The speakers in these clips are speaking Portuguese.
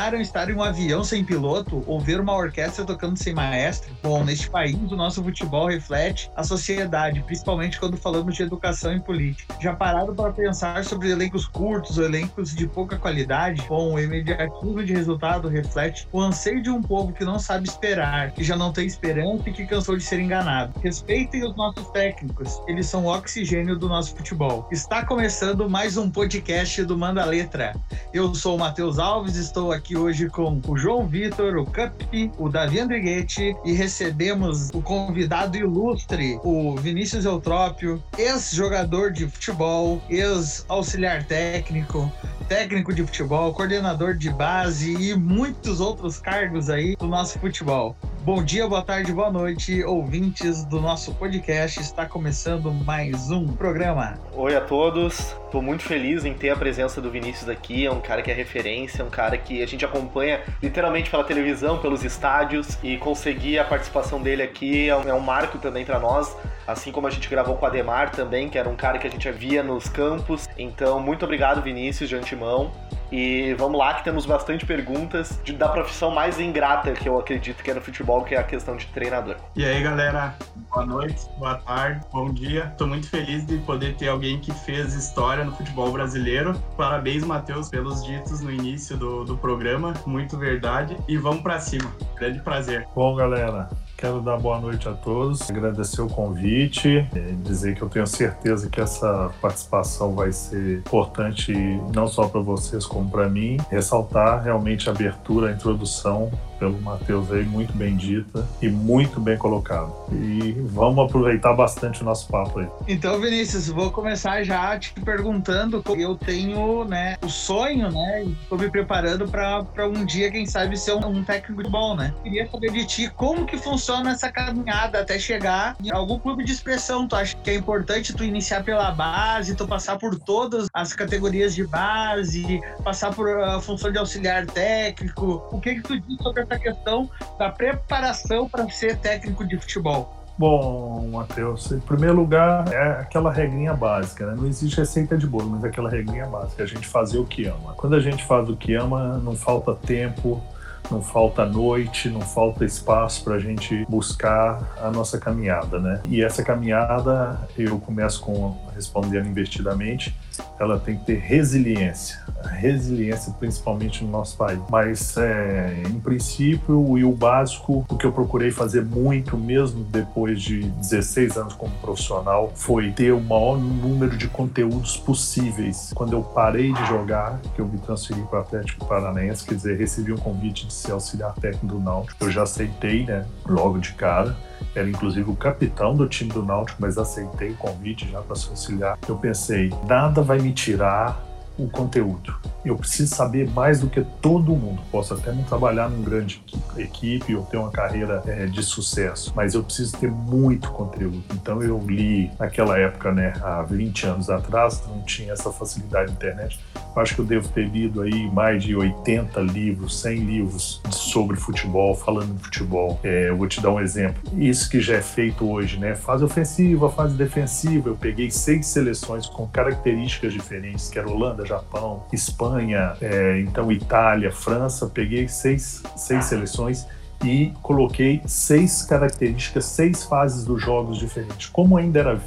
imaginaram estar em um avião sem piloto ou ver uma orquestra tocando sem maestro? Bom, neste país, o nosso futebol reflete a sociedade, principalmente quando falamos de educação e política. Já pararam para pensar sobre elencos curtos ou elencos de pouca qualidade? Bom, o imediatismo de resultado reflete o anseio de um povo que não sabe esperar, que já não tem esperança e que cansou de ser enganado. Respeitem os nossos técnicos, eles são o oxigênio do nosso futebol. Está começando mais um podcast do Manda Letra. Eu sou o Matheus Alves, estou aqui hoje com o João Vitor, o Cup, o Davi Andriguete e recebemos o convidado ilustre, o Vinícius Eutrópio, ex-jogador de futebol, ex-auxiliar técnico, técnico de futebol, coordenador de base e muitos outros cargos aí do nosso futebol. Bom dia, boa tarde, boa noite, ouvintes do nosso podcast. Está começando mais um programa. Oi a todos, estou muito feliz em ter a presença do Vinícius aqui. É um cara que é referência, é um cara que a gente acompanha literalmente pela televisão, pelos estádios e conseguir a participação dele aqui é um, é um marco também para nós. Assim como a gente gravou com o Ademar também, que era um cara que a gente via nos campos. Então, muito obrigado, Vinícius, de antemão. E vamos lá que temos bastante perguntas de, da profissão mais ingrata que eu acredito que é no futebol, que é a questão de treinador. E aí, galera, boa noite, boa tarde, bom dia. Estou muito feliz de poder ter alguém que fez história no futebol brasileiro. Parabéns, Matheus, pelos ditos no início do, do programa. Muito verdade. E vamos para cima. Grande prazer. Bom, galera, Quero dar boa noite a todos, agradecer o convite, dizer que eu tenho certeza que essa participação vai ser importante não só para vocês como para mim. Ressaltar realmente a abertura, a introdução pelo Matheus aí, muito bem dita e muito bem colocado. E vamos aproveitar bastante o nosso papo aí. Então, Vinícius, vou começar já te perguntando. Eu tenho né, o sonho, né? Estou me preparando para um dia, quem sabe, ser um, um técnico de bom, né? Queria saber de ti como que funciona essa caminhada até chegar em algum clube de expressão. Tu acha que é importante tu iniciar pela base, tu passar por todas as categorias de base, passar por a função de auxiliar técnico? O que que tu diz sobre essa questão da preparação para ser técnico de futebol? Bom, Matheus, em primeiro lugar, é aquela regrinha básica, né? Não existe receita de bolo, mas é aquela regrinha básica, a gente fazer o que ama. Quando a gente faz o que ama, não falta tempo, não falta noite, não falta espaço para a gente buscar a nossa caminhada, né? E essa caminhada, eu começo com respondendo investidamente, ela tem que ter resiliência, resiliência principalmente no nosso país. Mas, é, em princípio, e o básico, o que eu procurei fazer muito, mesmo depois de 16 anos como profissional, foi ter o maior número de conteúdos possíveis. Quando eu parei de jogar, que eu me transferi para o Atlético Paranaense, quer dizer, recebi um convite de ser auxiliar técnico do Náutico, eu já aceitei, né, logo de cara era inclusive o capitão do time do Náutico, mas aceitei o convite já para se auxiliar. Eu pensei, nada vai me tirar o conteúdo. Eu preciso saber mais do que todo mundo. Posso até não trabalhar num grande equipe ou ter uma carreira é, de sucesso, mas eu preciso ter muito conteúdo. Então eu li naquela época, né, há 20 anos atrás, não tinha essa facilidade de internet. Eu acho que eu devo ter lido aí mais de 80 livros, 100 livros sobre futebol, falando de futebol. É, eu vou te dar um exemplo. Isso que já é feito hoje, né? Fase ofensiva, fase defensiva. Eu peguei seis seleções com características diferentes, que era Holanda, Japão, Espanha, é, então Itália, França. Peguei seis, seis seleções e coloquei seis características, seis fases dos jogos diferentes. Como ainda era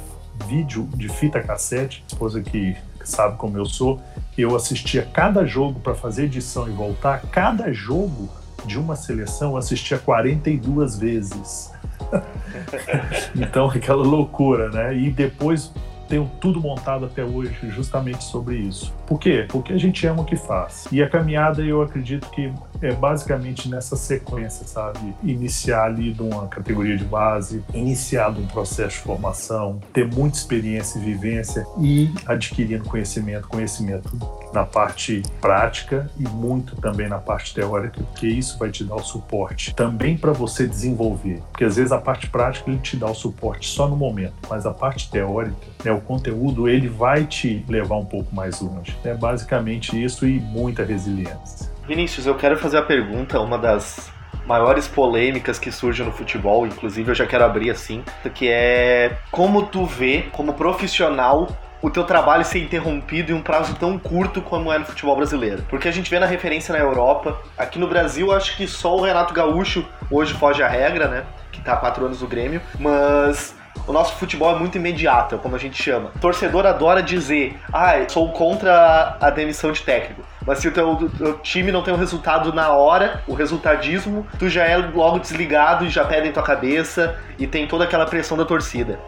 vídeo de fita cassete, esposa que sabe como eu sou, eu assistia cada jogo para fazer edição e voltar, cada jogo de uma seleção eu assistia 42 vezes. então, aquela loucura, né? E depois tenho tudo montado até hoje justamente sobre isso. Por quê? Porque a gente ama o que faz. E a caminhada eu acredito que é basicamente nessa sequência, sabe? Iniciar ali de uma categoria de base, iniciar de um processo de formação, ter muita experiência e vivência e adquirindo conhecimento, conhecimento na parte prática e muito também na parte teórica, porque isso vai te dar o suporte também para você desenvolver. Porque às vezes a parte prática ele te dá o suporte só no momento, mas a parte teórica, né, o conteúdo, ele vai te levar um pouco mais longe. É basicamente isso e muita resiliência. Vinícius, eu quero fazer a pergunta, uma das maiores polêmicas que surgem no futebol, inclusive eu já quero abrir assim, que é como tu vê como profissional o teu trabalho ser interrompido em um prazo tão curto como é no futebol brasileiro. Porque a gente vê na referência na Europa, aqui no Brasil acho que só o Renato Gaúcho hoje foge à regra, né? Que tá há quatro anos no Grêmio, mas o nosso futebol é muito imediato, como a gente chama. O torcedor adora dizer, ah, sou contra a demissão de técnico. Mas se o teu, o teu, time não tem um resultado na hora, o resultadismo, tu já é logo desligado e já pede em tua cabeça e tem toda aquela pressão da torcida.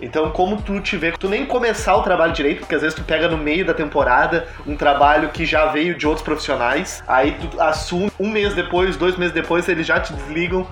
Então, como tu te vê, tu nem começar o trabalho direito, porque às vezes tu pega no meio da temporada um trabalho que já veio de outros profissionais, aí tu assume um mês depois, dois meses depois, eles já te desligam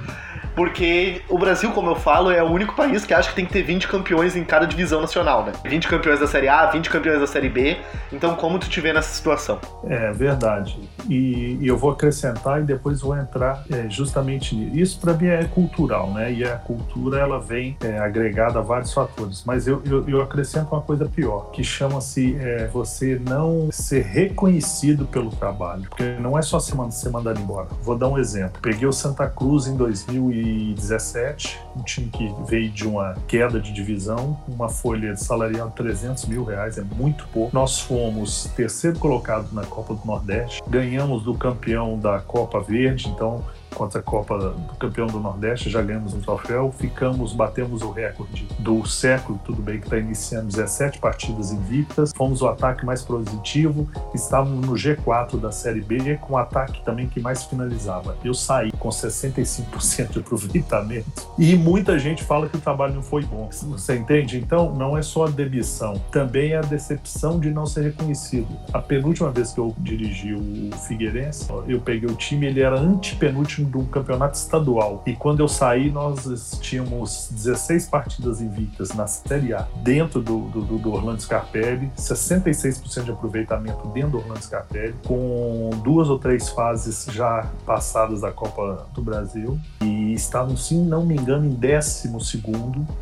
porque o Brasil, como eu falo, é o único país que acha que tem que ter 20 campeões em cada divisão nacional, né? 20 campeões da Série A, 20 campeões da Série B. Então, como tu te vê nessa situação? É verdade. E, e eu vou acrescentar e depois vou entrar é, justamente nisso. Isso para mim é cultural, né? E a cultura ela vem é, agregada a vários fatores. Mas eu, eu, eu acrescento uma coisa pior, que chama-se é, você não ser reconhecido pelo trabalho. Porque não é só ser, mandado embora. Vou dar um exemplo. Peguei o Santa Cruz em 2000 e 2017, um time que veio de uma queda de divisão, uma folha salarial de 300 mil reais, é muito pouco. Nós fomos terceiro colocado na Copa do Nordeste, ganhamos do campeão da Copa Verde, então contra a Copa do Campeão do Nordeste, já ganhamos um troféu, ficamos, batemos o recorde do século, tudo bem que está iniciando 17 partidas invictas, fomos o ataque mais positivo, estávamos no G4 da Série B, com o ataque também que mais finalizava. Eu saí com 65% de aproveitamento e muita gente fala que o trabalho não foi bom. Você entende? Então, não é só a demissão, também é a decepção de não ser reconhecido. A penúltima vez que eu dirigi o Figueirense, eu peguei o time, ele era antepenúltimo do campeonato estadual. E quando eu saí, nós tínhamos 16 partidas invictas na Série A, dentro do, do, do Orlando Scarpelli, 66% de aproveitamento dentro do Orlando Scarpelli, com duas ou três fases já passadas da Copa do Brasil. E estavam, se não me engano, em 12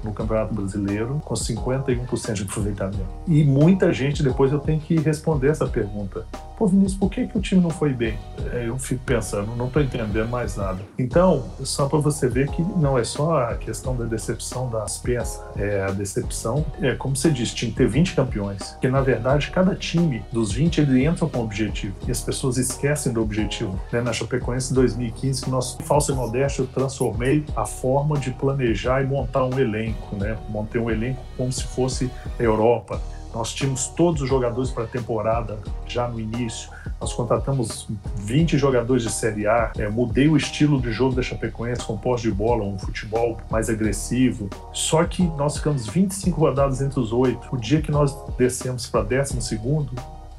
no Campeonato Brasileiro, com 51% de aproveitamento. E muita gente, depois eu tenho que responder essa pergunta. Pô, Vinícius, por que, que o time não foi bem? É, eu fico pensando, não estou entendendo mais nada. Então, só para você ver que não é só a questão da decepção das peças, é a decepção, é como você disse, tinha que ter 20 campeões, que na verdade cada time dos 20 ele entra com um objetivo e as pessoas esquecem do objetivo. Né? Na Chapecoense 2015, que nós, falso e modesto, eu transformei a forma de planejar e montar um elenco, né? Montei um elenco como se fosse Europa nós tínhamos todos os jogadores para a temporada já no início. Nós contratamos 20 jogadores de Série A. É, mudei o estilo de jogo da Chapecoense com posse de bola, um futebol mais agressivo. Só que nós ficamos 25 rodadas entre os oito. O dia que nós descemos para 12 segundo,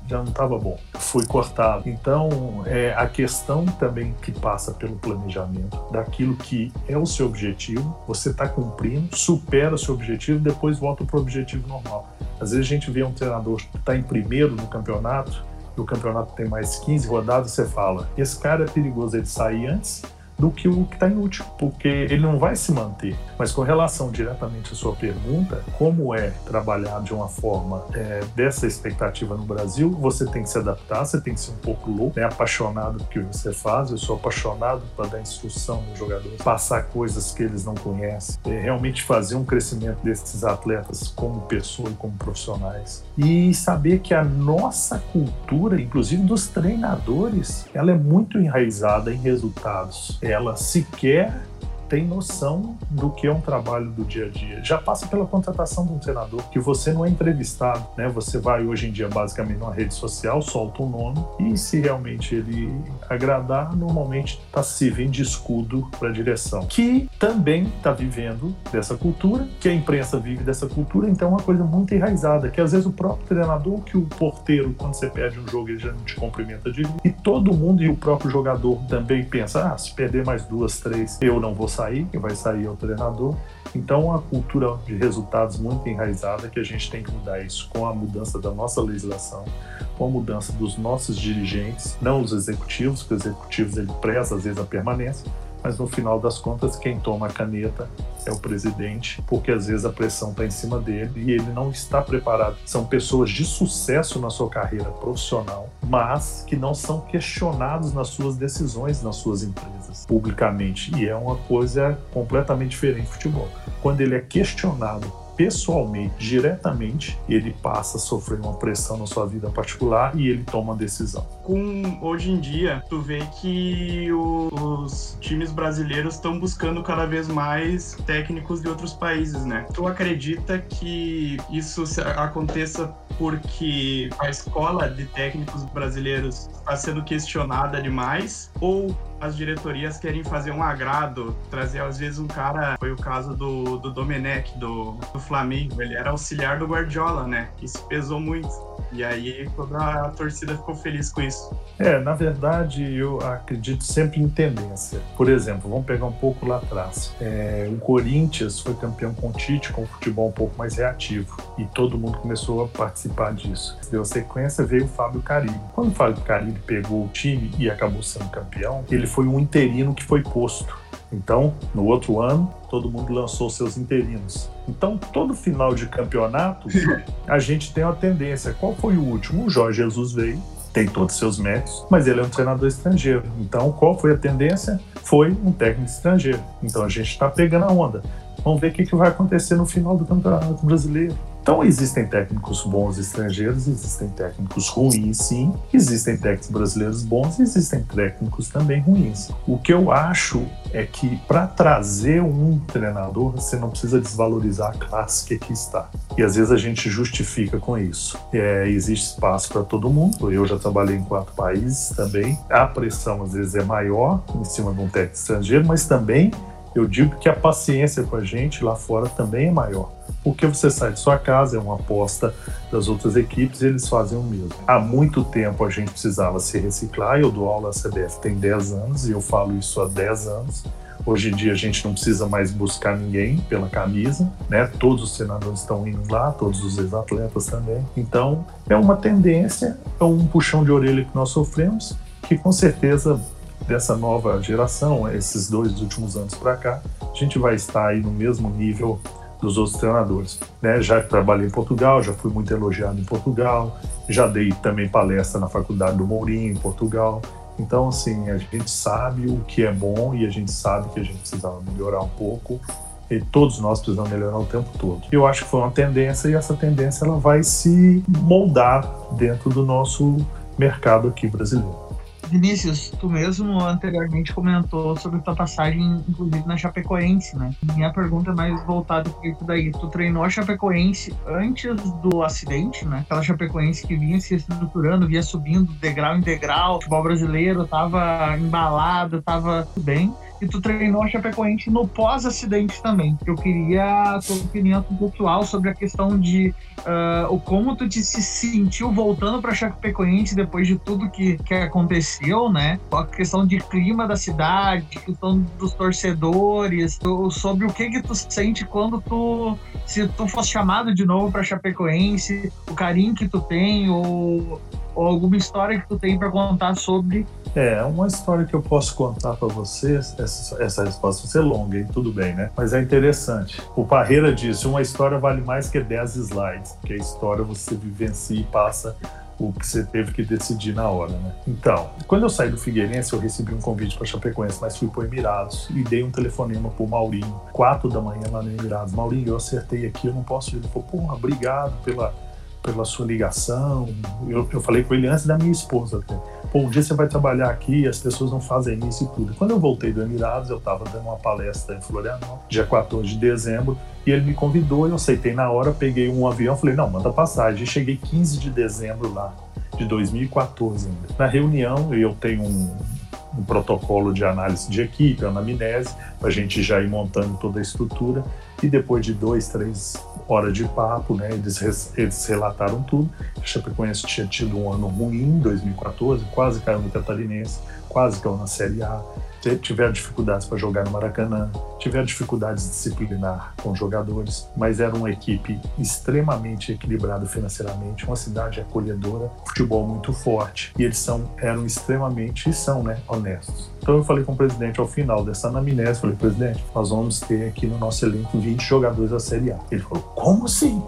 já não estava bom, foi cortado. Então, é a questão também que passa pelo planejamento daquilo que é o seu objetivo, você está cumprindo, supera o seu objetivo, depois volta para o objetivo normal. Às vezes a gente vê um treinador que está em primeiro no campeonato, e o campeonato tem mais 15 rodadas, você fala, esse cara é perigoso ele sair antes do que o que está inútil, porque ele não vai se manter. Mas com relação diretamente à sua pergunta, como é trabalhar de uma forma é, dessa expectativa no Brasil, você tem que se adaptar, você tem que ser um pouco louco, né, apaixonado pelo que você faz. Eu sou apaixonado para dar instrução nos jogadores, passar coisas que eles não conhecem, é, realmente fazer um crescimento desses atletas como pessoa e como profissionais. E saber que a nossa cultura, inclusive dos treinadores, ela é muito enraizada em resultados ela sequer tem noção do que é um trabalho do dia a dia. Já passa pela contratação de um treinador, que você não é entrevistado, né? Você vai hoje em dia basicamente numa rede social, solta um nome e se realmente ele agradar, normalmente está servindo de escudo para a direção, que também está vivendo dessa cultura, que a imprensa vive dessa cultura, então é uma coisa muito enraizada, que às vezes o próprio treinador, que o porteiro, quando você perde um jogo, ele já não te cumprimenta de e todo mundo e o próprio jogador também pensa, ah, se perder mais duas, três, eu não vou sair, quem vai sair é o treinador. Então, a cultura de resultados muito enraizada que a gente tem que mudar isso com a mudança da nossa legislação, com a mudança dos nossos dirigentes, não os executivos, porque os executivos ele preza às vezes a permanência, mas no final das contas quem toma a caneta é o presidente, porque às vezes a pressão está em cima dele e ele não está preparado. São pessoas de sucesso na sua carreira profissional, mas que não são questionados nas suas decisões nas suas empresas publicamente. E é uma coisa completamente diferente do futebol. Quando ele é questionado pessoalmente, diretamente, ele passa a sofrer uma pressão na sua vida particular e ele toma uma decisão. Com hoje em dia, tu vê que os times brasileiros estão buscando cada vez mais técnicos de outros países, né? Tu acredita que isso aconteça porque a escola de técnicos brasileiros está sendo questionada demais ou as diretorias querem fazer um agrado, trazer às vezes um cara, foi o caso do, do Domenech, do, do Flamengo, ele era auxiliar do Guardiola, né? Isso pesou muito. E aí toda a torcida ficou feliz com isso. É, na verdade, eu acredito sempre em tendência. Por exemplo, vamos pegar um pouco lá atrás. É, o Corinthians foi campeão com o Tite, com o futebol um pouco mais reativo. E todo mundo começou a participar disso. Deu sequência, veio o Fábio Caribe. Quando o Fábio Caribe pegou o time e acabou sendo campeão, ele foi um interino que foi posto. Então, no outro ano, todo mundo lançou seus interinos. Então, todo final de campeonato, a gente tem uma tendência. Qual foi o último? O Jorge Jesus veio, tem todos os seus méritos, mas ele é um treinador estrangeiro. Então, qual foi a tendência? Foi um técnico estrangeiro. Então, a gente está pegando a onda. Vamos ver o que, que vai acontecer no final do Campeonato Brasileiro. Então, existem técnicos bons estrangeiros, existem técnicos ruins, sim. Existem técnicos brasileiros bons, existem técnicos também ruins. O que eu acho é que para trazer um treinador, você não precisa desvalorizar a classe que aqui está. E às vezes a gente justifica com isso. É, existe espaço para todo mundo. Eu já trabalhei em quatro países também. A pressão às vezes é maior em cima de um técnico estrangeiro, mas também eu digo que a paciência com a gente lá fora também é maior porque você sai de sua casa, é uma aposta das outras equipes e eles fazem o mesmo. Há muito tempo a gente precisava se reciclar, eu dou aula na CBF tem 10 anos e eu falo isso há 10 anos. Hoje em dia a gente não precisa mais buscar ninguém pela camisa, né? Todos os senadores estão indo lá, todos os ex-atletas também. Então, é uma tendência, é um puxão de orelha que nós sofremos, que com certeza dessa nova geração, esses dois últimos anos para cá, a gente vai estar aí no mesmo nível dos outros treinadores. Né? Já trabalhei em Portugal, já fui muito elogiado em Portugal, já dei também palestra na faculdade do Mourinho em Portugal. Então, assim, a gente sabe o que é bom e a gente sabe que a gente precisava melhorar um pouco e todos nós precisamos melhorar o tempo todo. Eu acho que foi uma tendência e essa tendência ela vai se moldar dentro do nosso mercado aqui brasileiro. Vinícius, tu mesmo anteriormente comentou sobre tua passagem, inclusive na Chapecoense, né? Minha pergunta é mais voltada para isso daí. Tu treinou a Chapecoense antes do acidente, né? Aquela Chapecoense que vinha se estruturando, vinha subindo degrau em degrau. O futebol brasileiro tava embalado, tava bem e tu treinou a Chapecoense no pós-acidente também. Eu queria a tua opinião pessoal sobre a questão de uh, o como tu te se sentiu voltando para Chapecoense depois de tudo que, que aconteceu, né? A questão de clima da cidade, questão dos torcedores, sobre o que que tu sente quando tu se tu fosse chamado de novo para Chapecoense, o carinho que tu tem ou, ou alguma história que tu tem para contar sobre é, uma história que eu posso contar para vocês, essa, essa resposta vai ser longa, hein? tudo bem, né? Mas é interessante. O Parreira disse: uma história vale mais que 10 slides, porque a história você vivencia e passa o que você teve que decidir na hora, né? Então, quando eu saí do Figueirense, eu recebi um convite para Chapecoense, mas fui para Emirados e dei um telefonema pro Maurinho, quatro da manhã lá no Emirados. Maurinho, eu acertei aqui, eu não posso ir. Ele falou, porra, obrigado pela, pela sua ligação. Eu, eu falei com ele antes da minha esposa até pô, um dia você vai trabalhar aqui as pessoas não fazem isso e tudo. Quando eu voltei do Emirados, eu estava dando uma palestra em Florianópolis, dia 14 de dezembro, e ele me convidou, eu aceitei na hora, peguei um avião, falei, não, manda passagem. E cheguei 15 de dezembro lá, de 2014 ainda. Na reunião, eu tenho um, um protocolo de análise de equipe, anamnese, para a gente já ir montando toda a estrutura. E depois de dois, três horas de papo, né, eles, eles relataram tudo. A Chapecoense tinha tido um ano ruim em 2014, quase caiu no Catarinense, quase caiu na Série A tiveram dificuldades para jogar no Maracanã, tiveram dificuldades de disciplinar com jogadores, mas era uma equipe extremamente equilibrada financeiramente, uma cidade acolhedora, futebol muito forte e eles são eram extremamente e são, né, honestos. Então eu falei com o presidente ao final dessa anamnese, falei, presidente, nós vamos ter aqui no nosso elenco 20 jogadores da Série A. Ele falou, como assim?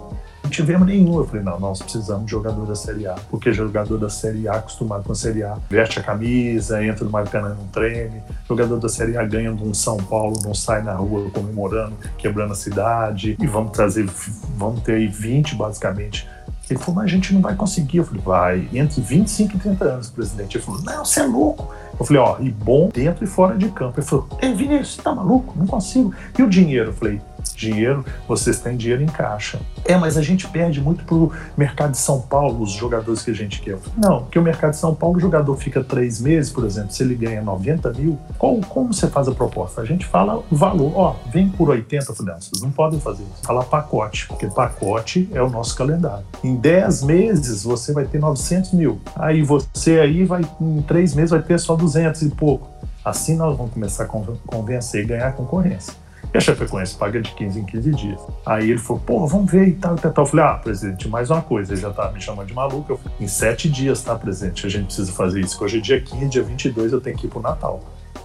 Tivemos nenhum. Eu falei, não, nós precisamos de jogador da Série A, porque jogador da Série A, acostumado com a Série A, veste a camisa, entra no Maracanã no treine, jogador da Série A ganha de um São Paulo, não sai na rua comemorando, quebrando a cidade, e vamos trazer, vamos ter aí 20 basicamente ele falou, mas a gente não vai conseguir. Eu falei, vai, entre 25 e 30 anos, presidente. Ele falou, não, você é louco. Eu falei, ó, e bom dentro e fora de campo. Ele falou, ei, Vinícius, você tá maluco? Não consigo. E o dinheiro? Eu falei, dinheiro, vocês têm dinheiro em caixa. É, mas a gente perde muito pro mercado de São Paulo, os jogadores que a gente quer. Não, porque o mercado de São Paulo, o jogador fica três meses, por exemplo, se ele ganha 90 mil, qual, como você faz a proposta? A gente fala o valor, ó, vem por 80, eu falei, não, vocês não podem fazer isso. Fala pacote, porque pacote é o nosso calendário. Em 10 meses, você vai ter 900 mil. Aí você aí vai, em três meses, vai ter só 200 e pouco. Assim nós vamos começar a convencer e ganhar concorrência. E a Chapecoense paga de 15 em 15 dias. Aí ele falou, pô, vamos ver e tal, e tal, Eu falei, ah, presidente, mais uma coisa, ele já tá me chamando de maluco. Eu falei, em sete dias, tá, presidente, a gente precisa fazer isso. Hoje é dia 15, dia 22, eu tenho que ir pro Natal.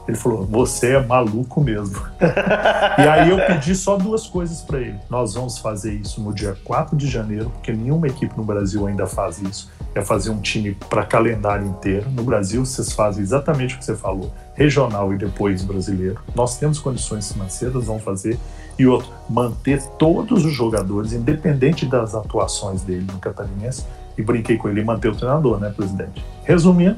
Ele falou: Você é maluco mesmo. e aí eu pedi só duas coisas para ele. Nós vamos fazer isso no dia 4 de janeiro, porque nenhuma equipe no Brasil ainda faz isso. É fazer um time para calendário inteiro. No Brasil, vocês fazem exatamente o que você falou: regional e depois brasileiro. Nós temos condições financeiras, vamos fazer. E outro, manter todos os jogadores, independente das atuações dele no Catarinense. E brinquei com ele manter o treinador, né, presidente? Resumindo,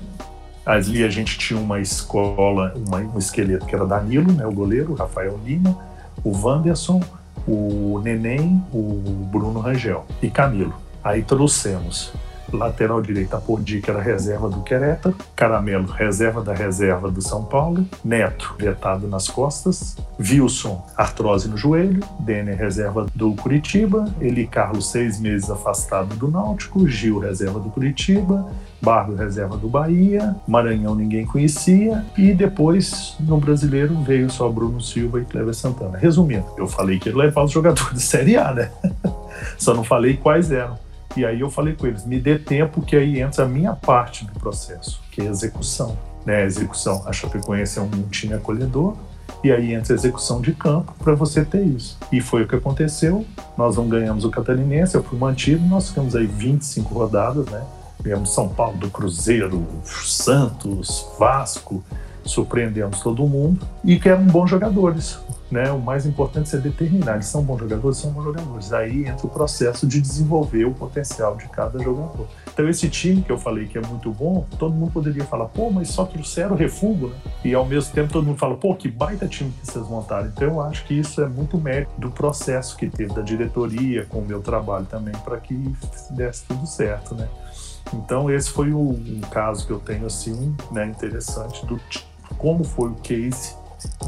Ali a gente tinha uma escola, uma, um esqueleto que era Danilo, né, o goleiro, Rafael Lima, o Wanderson, o Neném, o Bruno Rangel e Camilo. Aí trouxemos lateral direito Apodi, que era reserva do Querétaro, Caramelo, reserva da reserva do São Paulo, Neto, vetado nas costas, Wilson, artrose no joelho, Denner, reserva do Curitiba, Eli Carlos, seis meses afastado do Náutico, Gil, reserva do Curitiba, Barro, reserva do Bahia, Maranhão ninguém conhecia, e depois no brasileiro veio só Bruno Silva e Cleber Santana. Resumindo, eu falei que ele levar os jogadores de Série A, né? Só não falei quais eram. E aí eu falei com eles, me dê tempo que aí entra a minha parte do processo, que é a execução. Né? A execução, a Chapecoense é um time acolhedor, e aí entra a execução de campo para você ter isso. E foi o que aconteceu. Nós não ganhamos o Catarinense, eu fui mantido, nós ficamos aí 25 rodadas, né? Ganhamos São Paulo do Cruzeiro, Santos, Vasco, surpreendemos todo mundo e que eram bons jogadores. Né? O mais importante é determinar, eles são bons jogadores, são bons jogadores. Aí entra o processo de desenvolver o potencial de cada jogador. Então esse time que eu falei que é muito bom, todo mundo poderia falar, pô, mas só trouxeram refugo, né? E ao mesmo tempo todo mundo fala, pô, que baita time que vocês montaram. Então eu acho que isso é muito mérito do processo que teve da diretoria com o meu trabalho também para que desse tudo certo, né? Então esse foi um caso que eu tenho assim, né, interessante do como foi o case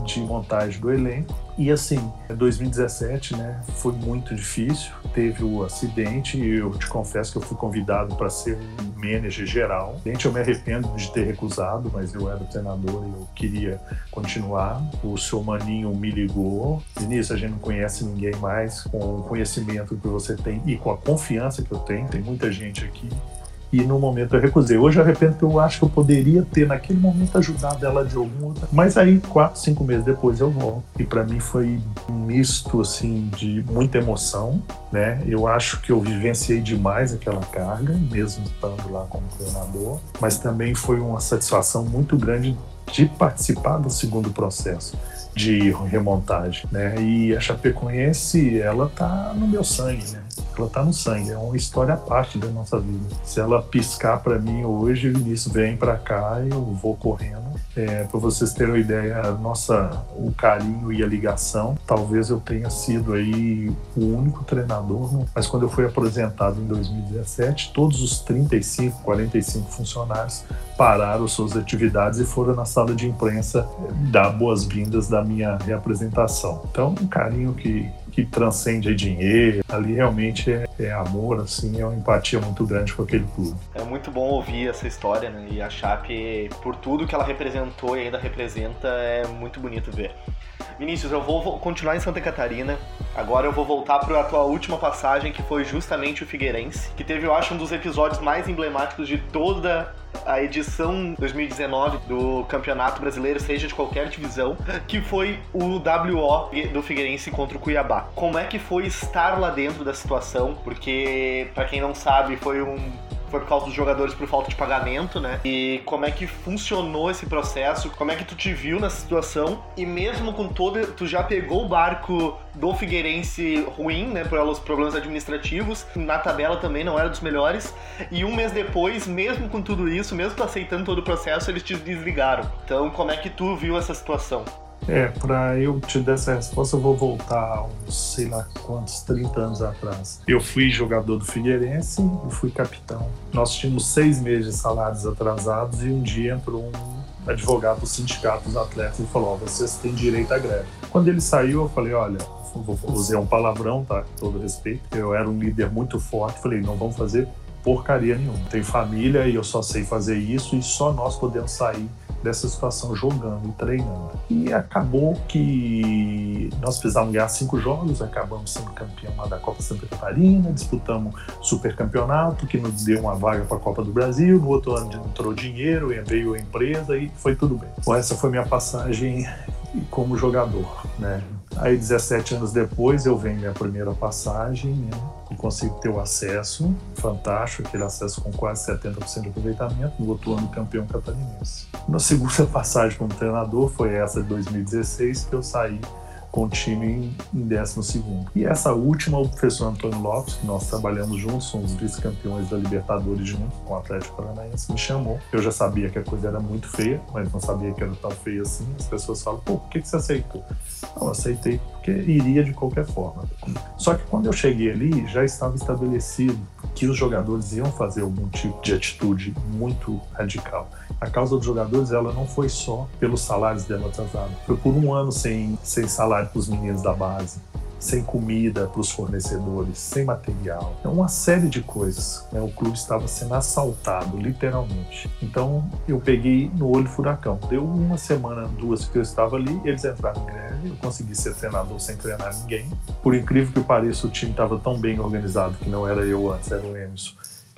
de montagem do elenco. E assim, 2017, né, foi muito difícil. Teve o acidente e eu te confesso que eu fui convidado para ser um manager geral. Eu me arrependo de ter recusado, mas eu era treinador e eu queria continuar. O seu Maninho me ligou. Vinícius, a gente não conhece ninguém mais com o conhecimento que você tem e com a confiança que eu tenho. Tem muita gente aqui e no momento eu recusei. Hoje eu arrependo eu acho que eu poderia ter naquele momento ajudado ela de algum outro. Mas aí quatro, cinco meses depois eu volto e para mim foi um misto assim de muita emoção, né? Eu acho que eu vivenciei demais aquela carga, mesmo estando lá como treinador, mas também foi uma satisfação muito grande de participar do segundo processo de remontagem, né? E a Chapecoense, ela tá no meu sangue, né? Ela tá no sangue, é uma história à parte da nossa vida. Se ela piscar para mim hoje, Vinícius vem para cá, eu vou correndo. É, para vocês terem uma ideia, a nossa, o carinho e a ligação, talvez eu tenha sido aí o único treinador, mas quando eu fui aposentado em 2017, todos os 35, 45 funcionários pararam suas atividades e foram na sala de imprensa dar boas-vindas da minha reapresentação. Então, um carinho que que transcende dinheiro. Ali realmente é, é, amor, assim, é uma empatia muito grande com aquele clube. É muito bom ouvir essa história, né? E a Chape, por tudo que ela representou e ainda representa, é muito bonito ver. Vinícius, eu vou continuar em Santa Catarina. Agora eu vou voltar para a tua última passagem, que foi justamente o Figueirense, que teve, eu acho, um dos episódios mais emblemáticos de toda a edição 2019 do Campeonato Brasileiro, seja de qualquer divisão, que foi o WO do Figueirense contra o Cuiabá. Como é que foi estar lá dentro da situação? Porque, para quem não sabe, foi um foi por causa dos jogadores por falta de pagamento, né? E como é que funcionou esse processo? Como é que tu te viu nessa situação? E mesmo com todo, tu já pegou o barco do Figueirense ruim, né, pelos problemas administrativos, na tabela também não era dos melhores, e um mês depois, mesmo com tudo isso, mesmo aceitando todo o processo, eles te desligaram. Então, como é que tu viu essa situação? É, para eu te dar essa resposta, eu vou voltar uns, sei lá quantos, 30 anos atrás. Eu fui jogador do Figueirense e fui capitão. Nós tínhamos seis meses de salários atrasados e um dia entrou um advogado do sindicato dos atletas e falou: oh, vocês têm direito à greve. Quando ele saiu, eu falei: olha, usei um palavrão, tá? Com todo respeito. Eu era um líder muito forte. Falei: não vamos fazer porcaria nenhuma. Tenho família e eu só sei fazer isso e só nós podemos sair dessa situação jogando e treinando. E acabou que nós precisávamos ganhar cinco jogos, acabamos sendo campeão da Copa Santa Catarina, disputamos super campeonato, que nos deu uma vaga para a Copa do Brasil, no outro ano entrou dinheiro, veio a empresa e foi tudo bem. Bom, essa foi minha passagem como jogador, né? Aí 17 anos depois eu venho minha primeira passagem, né? E consigo ter o acesso, fantástico, aquele acesso com quase 70% de aproveitamento, no outro ano campeão catarinense. Na segunda passagem como treinador foi essa de 2016 que eu saí com o time em, 12. E essa última, o professor Antônio Lopes, que nós trabalhamos juntos, somos vice-campeões da Libertadores juntos com o Atlético Paranaense, me chamou. Eu já sabia que a coisa era muito feia, mas não sabia que era tão feia assim. As pessoas falam, pô, por que, que você aceitou? Não, eu aceitei porque iria de qualquer forma. Só que quando eu cheguei ali, já estava estabelecido que os jogadores iam fazer algum tipo de atitude muito radical. A causa dos jogadores ela não foi só pelos salários dela atrasados, foi por um ano sem, sem salário para os meninos da base, sem comida para os fornecedores, sem material. É uma série de coisas. Né? O clube estava sendo assaltado, literalmente. Então eu peguei no olho furacão. Deu uma semana, duas que eu estava ali, eles entraram em greve. Eu consegui ser treinador sem treinar ninguém. Por incrível que pareça, o time estava tão bem organizado que não era eu antes, era o Emerson.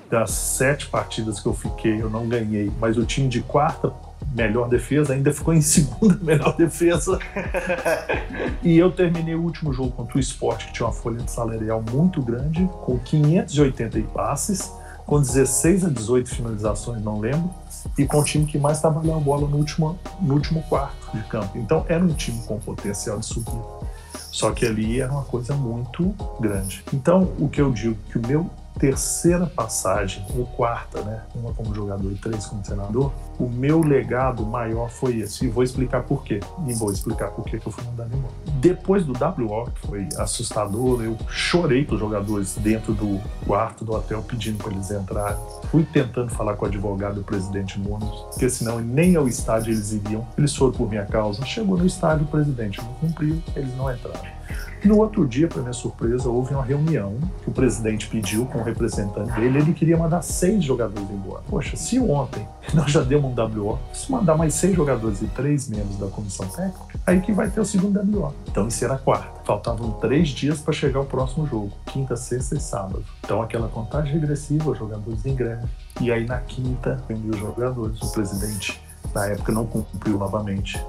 Das sete partidas que eu fiquei, eu não ganhei, mas o time de quarta melhor defesa, ainda ficou em segunda melhor defesa. e eu terminei o último jogo contra o Sport, que tinha uma folha de salarial muito grande, com 580 passes, com 16 a 18 finalizações, não lembro, e com o time que mais trabalhou a bola no último, no último quarto de campo. Então era um time com potencial de subir. Só que ali era uma coisa muito grande. Então, o que eu digo que o meu terceira passagem, ou quarta, né? Uma como jogador e três como treinador, o meu legado maior foi esse. E vou explicar por quê. E vou explicar por quê que eu fui mandado embora. Depois do WO, que foi assustador, eu chorei para os jogadores dentro do quarto do hotel pedindo para eles entrarem. Fui tentando falar com o advogado do presidente Nunes, porque senão nem ao estádio eles iriam. Eles foram por minha causa. Chegou no estádio, o presidente não cumpriu, eles não entraram. No outro dia, para minha surpresa, houve uma reunião que o presidente pediu com o representante dele. Ele queria mandar seis jogadores embora. Poxa, se ontem nós já demos um WO, se mandar mais seis jogadores e três membros da comissão técnica, aí que vai ter o segundo WO. Então isso era quarta. Faltavam três dias para chegar o próximo jogo: quinta, sexta e sábado. Então aquela contagem regressiva, os jogadores em greve. E aí na quinta, reuni os jogadores. O presidente na época não cumpriu novamente.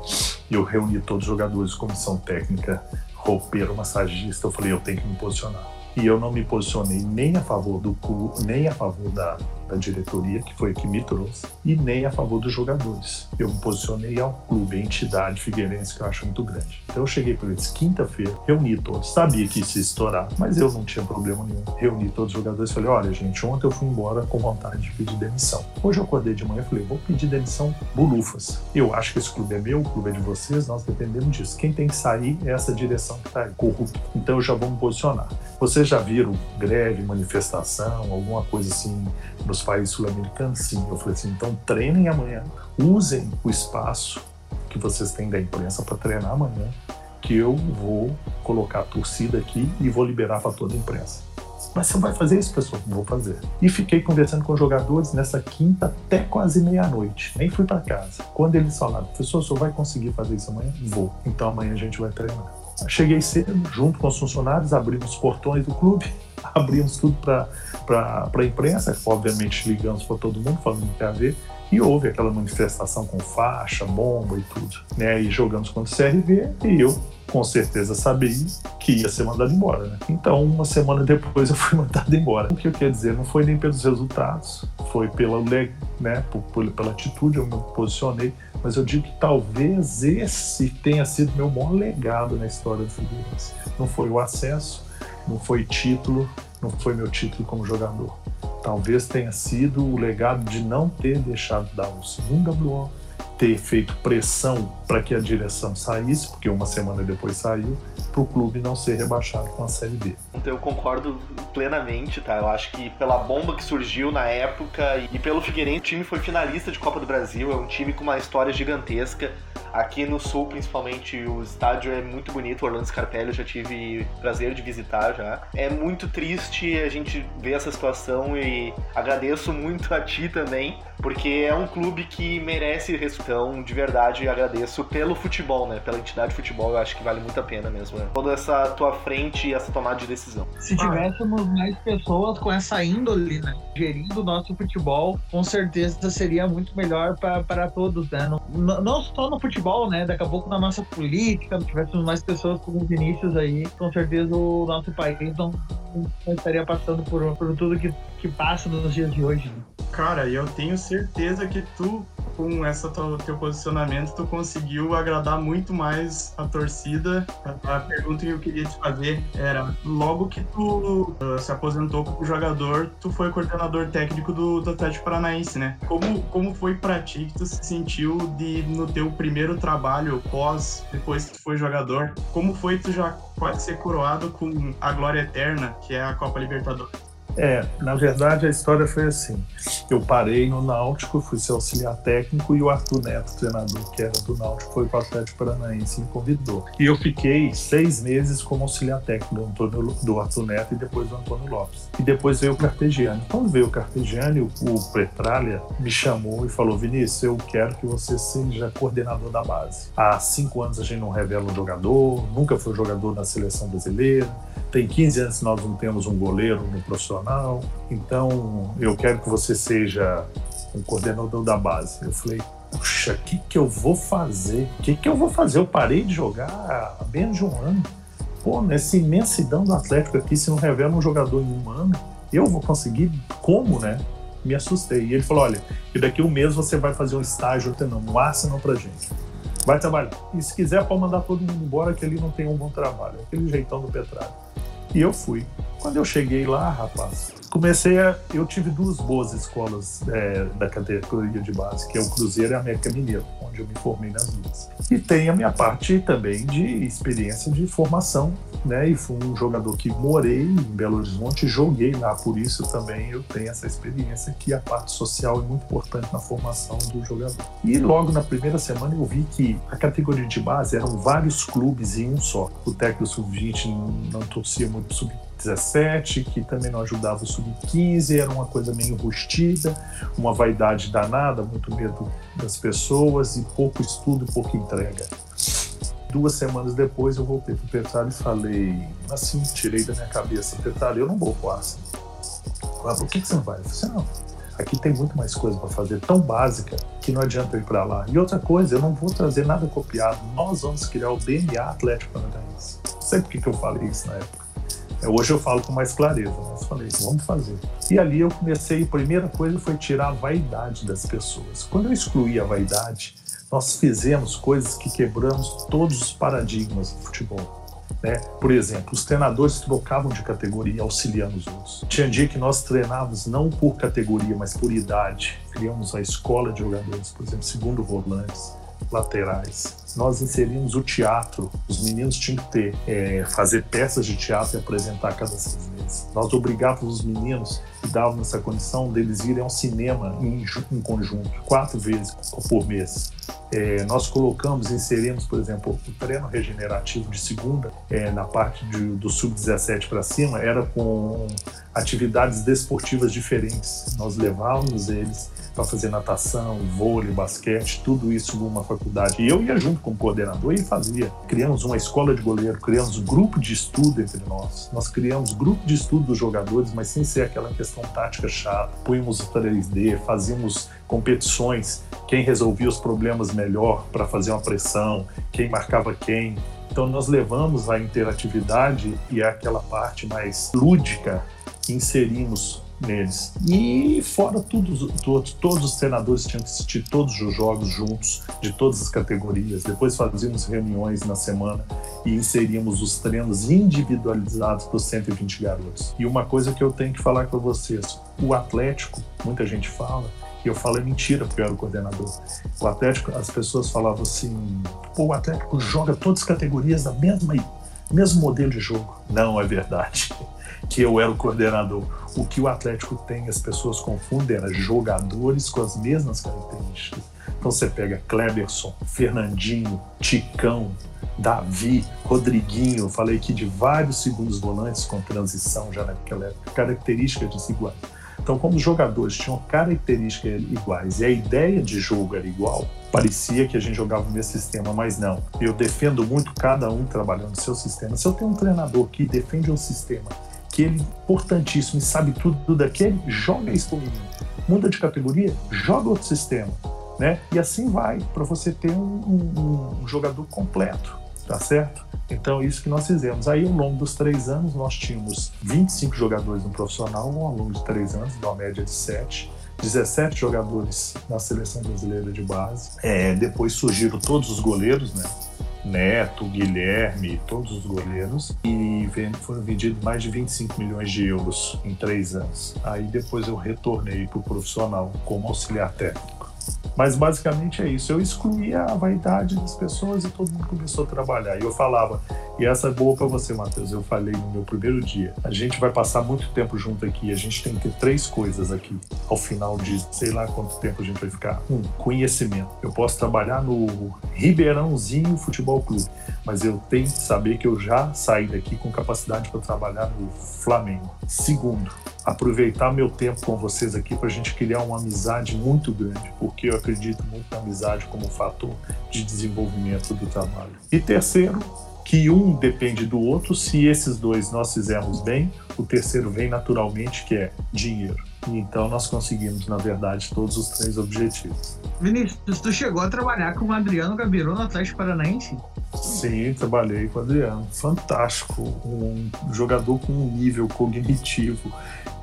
E eu reuni todos os jogadores, comissão técnica, roupeiro, massagista, eu falei, eu tenho que me posicionar. E eu não me posicionei nem a favor do clube, nem a favor da, da diretoria, que foi que me trouxe, e nem a favor dos jogadores. Eu me posicionei ao clube, a entidade Figueirense, que eu acho muito grande. Então eu cheguei para eles quinta-feira, reuni todos, sabia que isso ia estourar, mas eu não tinha problema nenhum. Reuni todos os jogadores e falei: olha, gente, ontem eu fui embora com vontade de pedir demissão. Hoje eu acordei de manhã e falei: vou pedir demissão bolufas. Eu acho que esse clube é meu, o clube é de vocês, nós dependemos disso. Quem tem que sair é essa direção que está corrupta. Então eu já vou me posicionar. Vocês já viram greve, manifestação, alguma coisa assim nos países sul-americanos? Sim. Eu falei assim: então treinem amanhã, usem o espaço que vocês têm da imprensa para treinar amanhã, que eu vou colocar a torcida aqui e vou liberar para toda a imprensa. Mas você vai fazer isso, pessoal? Vou fazer. E fiquei conversando com os jogadores nessa quinta até quase meia-noite. Nem fui para casa. Quando eles falaram, professor, o senhor vai conseguir fazer isso amanhã? Vou. Então amanhã a gente vai treinar. Cheguei cedo, junto com os funcionários, abrimos os portões do clube, abrimos tudo para a imprensa, obviamente ligamos para todo mundo falando que ia ver, e houve aquela manifestação com faixa, bomba e tudo. Né? E jogamos contra o CRV e eu com certeza sabia que ia ser mandado embora. Né? Então, uma semana depois eu fui mandado embora. O que eu quero dizer, não foi nem pelos resultados, foi pela, né, pela atitude, eu me posicionei, mas eu digo que talvez esse tenha sido meu maior legado na história do Figueirense. Não foi o acesso, não foi título, não foi meu título como jogador. Talvez tenha sido o legado de não ter deixado um segundo WO, ter feito pressão para que a direção saísse, porque uma semana depois saiu, para o clube não ser rebaixado com a Série B. Então eu concordo plenamente, tá? Eu acho que pela bomba que surgiu na época e pelo Figueirense, o time foi finalista de Copa do Brasil, é um time com uma história gigantesca. Aqui no Sul, principalmente, o estádio é muito bonito. Orlando Scarpelli eu já tive prazer de visitar já. É muito triste a gente ver essa situação e agradeço muito a ti também, porque é um clube que merece respeitão, de verdade, agradeço pelo futebol, né? Pela entidade de futebol, eu acho que vale muito a pena mesmo. Né? Toda essa tua frente e essa tomada de decisão. Se tivéssemos mais pessoas com essa índole, né? Gerindo o nosso futebol, com certeza seria muito melhor para todos, né? Não, não só no futebol futebol, né? Daqui a pouco na nossa política, se tivéssemos mais pessoas como o Vinícius aí, com certeza o nosso país não, não estaria passando por, por tudo que, que passa nos dias de hoje. Né? Cara, eu tenho certeza que tu, com esse teu posicionamento, tu conseguiu agradar muito mais a torcida. A, pergunta que eu queria te fazer era: logo que tu uh, se aposentou como jogador, tu foi coordenador técnico do, do Atlético Paranaense, né? Como, como foi pra ti que tu se sentiu de, no teu primeiro trabalho pós, depois que tu foi jogador? Como foi tu já quase ser coroado com a glória eterna, que é a Copa Libertadores? É, na verdade a história foi assim. Eu parei no Náutico, fui ser auxiliar técnico e o Arthur Neto, treinador que era do Náutico, foi para o Atlético Paranaense e me convidou. E eu fiquei seis meses como auxiliar técnico do, Antônio, do Arthur Neto e depois do Antônio Lopes. E depois veio o Carpegiani. Quando veio o Carpegiani, o, o Petralha me chamou e falou: Vinícius, eu quero que você seja coordenador da base. Há cinco anos a gente não revela um jogador, nunca foi jogador na seleção brasileira. Tem 15 anos que nós não temos um goleiro no profissional profissional, então eu quero que você seja um coordenador da base. Eu falei, puxa, o que, que eu vou fazer? O que, que eu vou fazer? Eu parei de jogar há menos de um ano. Pô, nessa imensidão do Atlético aqui, se não revela um jogador em um ano, eu vou conseguir como, né? Me assustei. E ele falou: olha, e daqui um mês você vai fazer um estágio não, um Arsenal pra gente. Vai trabalhar. E se quiser, pode mandar todo mundo embora, que ali não tem um bom trabalho. Aquele jeitão do Petralho. E eu fui. Quando eu cheguei lá, rapaz, comecei a. Eu tive duas boas escolas é, da categoria de base, que é o Cruzeiro e a América Mineiro, onde eu me formei nas duas. E tem a minha parte também de experiência de formação, né? E fui um jogador que morei em Belo Horizonte, joguei lá, por isso também eu tenho essa experiência que a parte social é muito importante na formação do jogador. E logo na primeira semana eu vi que a categoria de base eram vários clubes em um só. O técnico sub-20 não torcia muito sub 17, que também não ajudava o sub-15, era uma coisa meio enrustida, uma vaidade danada, muito medo das pessoas e pouco estudo, pouca entrega. Duas semanas depois eu voltei pro Petralho e falei, assim, tirei da minha cabeça, Petralho, eu não vou pro Arsenal. Por que, que você não vai? Eu falei, não, aqui tem muito mais coisa para fazer, tão básica, que não adianta ir para lá. E outra coisa, eu não vou trazer nada copiado, nós vamos criar o DNA Atlético Paranaense. Não sei por que eu falei isso na época. É, hoje eu falo com mais clareza, mas falei, vamos fazer. E ali eu comecei, a primeira coisa foi tirar a vaidade das pessoas. Quando eu excluí a vaidade, nós fizemos coisas que quebramos todos os paradigmas do futebol. Né? Por exemplo, os treinadores trocavam de categoria auxiliando os outros. Tinha dia que nós treinávamos não por categoria, mas por idade. Criamos a escola de jogadores, por exemplo, segundo volantes laterais. Nós inserimos o teatro. Os meninos tinham que ter, é, fazer peças de teatro e apresentar cada seis meses. Nós obrigávamos os meninos e dávamos essa condição deles irem ao cinema em, em conjunto, quatro vezes por mês. É, nós colocamos, inserimos, por exemplo, o treino regenerativo de segunda, é, na parte de, do sub-17 para cima, era com atividades desportivas diferentes. Nós levávamos eles para fazer natação, vôlei, basquete, tudo isso numa faculdade. E eu ia junto com o coordenador e fazia. Criamos uma escola de goleiro, criamos um grupo de estudo entre nós. Nós criamos grupo de estudo dos jogadores, mas sem ser aquela questão tática chata. Punhamos o 3D, fazíamos competições, quem resolvia os problemas melhor para fazer uma pressão, quem marcava quem. Então nós levamos a interatividade e aquela parte mais lúdica, inserimos neles. E fora tudo, todos, todos os treinadores tinham que assistir todos os jogos juntos, de todas as categorias. Depois fazíamos reuniões na semana e inseríamos os treinos individualizados para os 120 garotos. E uma coisa que eu tenho que falar para vocês: o Atlético, muita gente fala, e eu falo é mentira porque eu era o coordenador. O Atlético, as pessoas falavam assim: Pô, o Atlético joga todas as categorias da mesma mesmo modelo de jogo. Não é verdade. Que eu era o coordenador. O que o Atlético tem, as pessoas confundem, era jogadores com as mesmas características. Então você pega Kleberson, Fernandinho, Ticão, Davi, Rodriguinho, falei aqui de vários segundos volantes com transição já naquela época, características desiguais. Então, como os jogadores tinham características iguais e a ideia de jogo era igual, parecia que a gente jogava no mesmo sistema, mas não. Eu defendo muito cada um trabalhando no seu sistema. Se eu tenho um treinador que defende um sistema que ele é importantíssimo e sabe tudo daquele, joga isso menino. Muda de categoria, joga outro sistema. Né? E assim vai, para você ter um, um, um jogador completo, tá certo? Então, isso que nós fizemos. Aí, ao longo dos três anos, nós tínhamos 25 jogadores no profissional, ao longo de três anos, uma média de 7. 17 jogadores na seleção brasileira de base. É, depois surgiram todos os goleiros, né? Neto, Guilherme, todos os goleiros. E foram vendidos mais de 25 milhões de euros em três anos. Aí depois eu retornei para o profissional como auxiliar técnico. Mas basicamente é isso. Eu excluía a vaidade das pessoas e todo mundo começou a trabalhar. E eu falava, e essa é boa para você, Matheus. Eu falei no meu primeiro dia. A gente vai passar muito tempo junto aqui. A gente tem que ter três coisas aqui. Ao final de sei lá quanto tempo a gente vai ficar. Um, conhecimento. Eu posso trabalhar no Ribeirãozinho Futebol Clube, mas eu tenho que saber que eu já saí daqui com capacidade para trabalhar no Flamengo. Segundo, aproveitar meu tempo com vocês aqui para a gente criar uma amizade muito grande, porque eu acredito muito na amizade como fator de desenvolvimento do trabalho. E terceiro, que um depende do outro, se esses dois nós fizermos bem, o terceiro vem naturalmente, que é dinheiro. Então nós conseguimos, na verdade, todos os três objetivos. Vinícius, tu chegou a trabalhar com o Adriano Gabiru no Atlético Paranaense? Sim, trabalhei com o Adriano. Fantástico. Um jogador com um nível cognitivo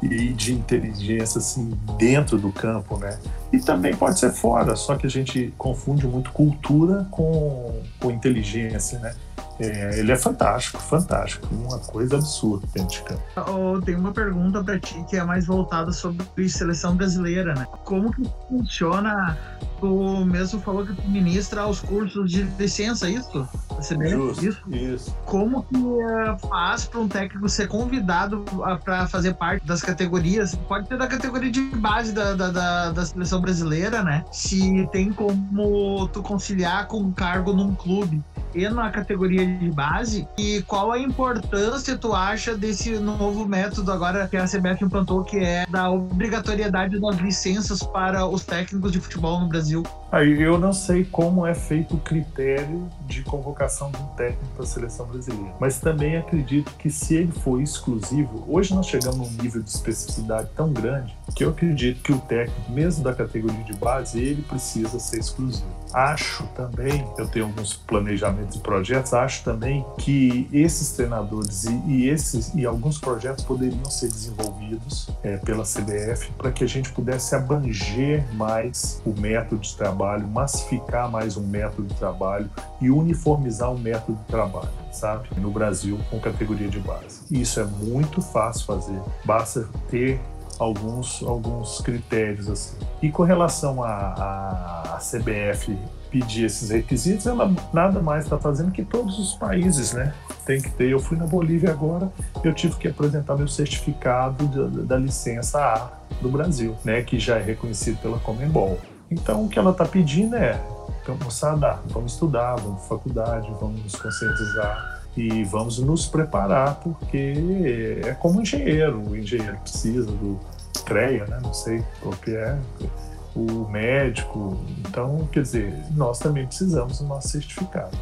e de inteligência assim dentro do campo, né? E também pode ser fora, só que a gente confunde muito cultura com, com inteligência, né? É, ele é fantástico, fantástico, uma coisa absurda campo. Oh, tem uma pergunta para ti que é mais voltada sobre seleção brasileira, né? Como que funciona? Tu mesmo falou que tu ministra os cursos de licença, é isso? Você Justo, isso? isso. Como que uh, faz para um técnico ser convidado para fazer parte das categorias? Pode ser da categoria de base da, da, da, da seleção brasileira, né? Se tem como tu conciliar com um cargo num clube e na categoria de base e qual a importância tu acha desse novo método agora que a CBF implantou que é da obrigatoriedade das licenças para os técnicos de futebol no Brasil? Aí eu não sei como é feito o critério de convocação de um técnico para a seleção brasileira, mas também acredito que se ele for exclusivo, hoje nós chegamos num nível de especificidade tão grande que eu acredito que o técnico, mesmo da categoria de base, ele precisa ser exclusivo. Acho também, eu tenho alguns planejamentos e projetos, acho também que esses treinadores e, e esses e alguns projetos poderiam ser desenvolvidos é, pela CBF para que a gente pudesse abranger mais o método de trabalho, massificar mais um método de trabalho e uniformizar o método de trabalho, sabe? No Brasil, com categoria de base. Isso é muito fácil fazer, basta ter alguns, alguns critérios assim. E com relação à CBF pedir esses requisitos, ela nada mais está fazendo que todos os países, né? Tem que ter. Eu fui na Bolívia agora, eu tive que apresentar meu certificado da, da licença A do Brasil, né? Que já é reconhecido pela Comembol. Então, o que ela está pedindo é, então, moçada, vamos estudar, vamos para faculdade, vamos nos conscientizar, e vamos nos preparar porque é como engenheiro, o engenheiro precisa do CREA, né? não sei qual que é, o médico. Então, quer dizer, nós também precisamos do nosso certificado.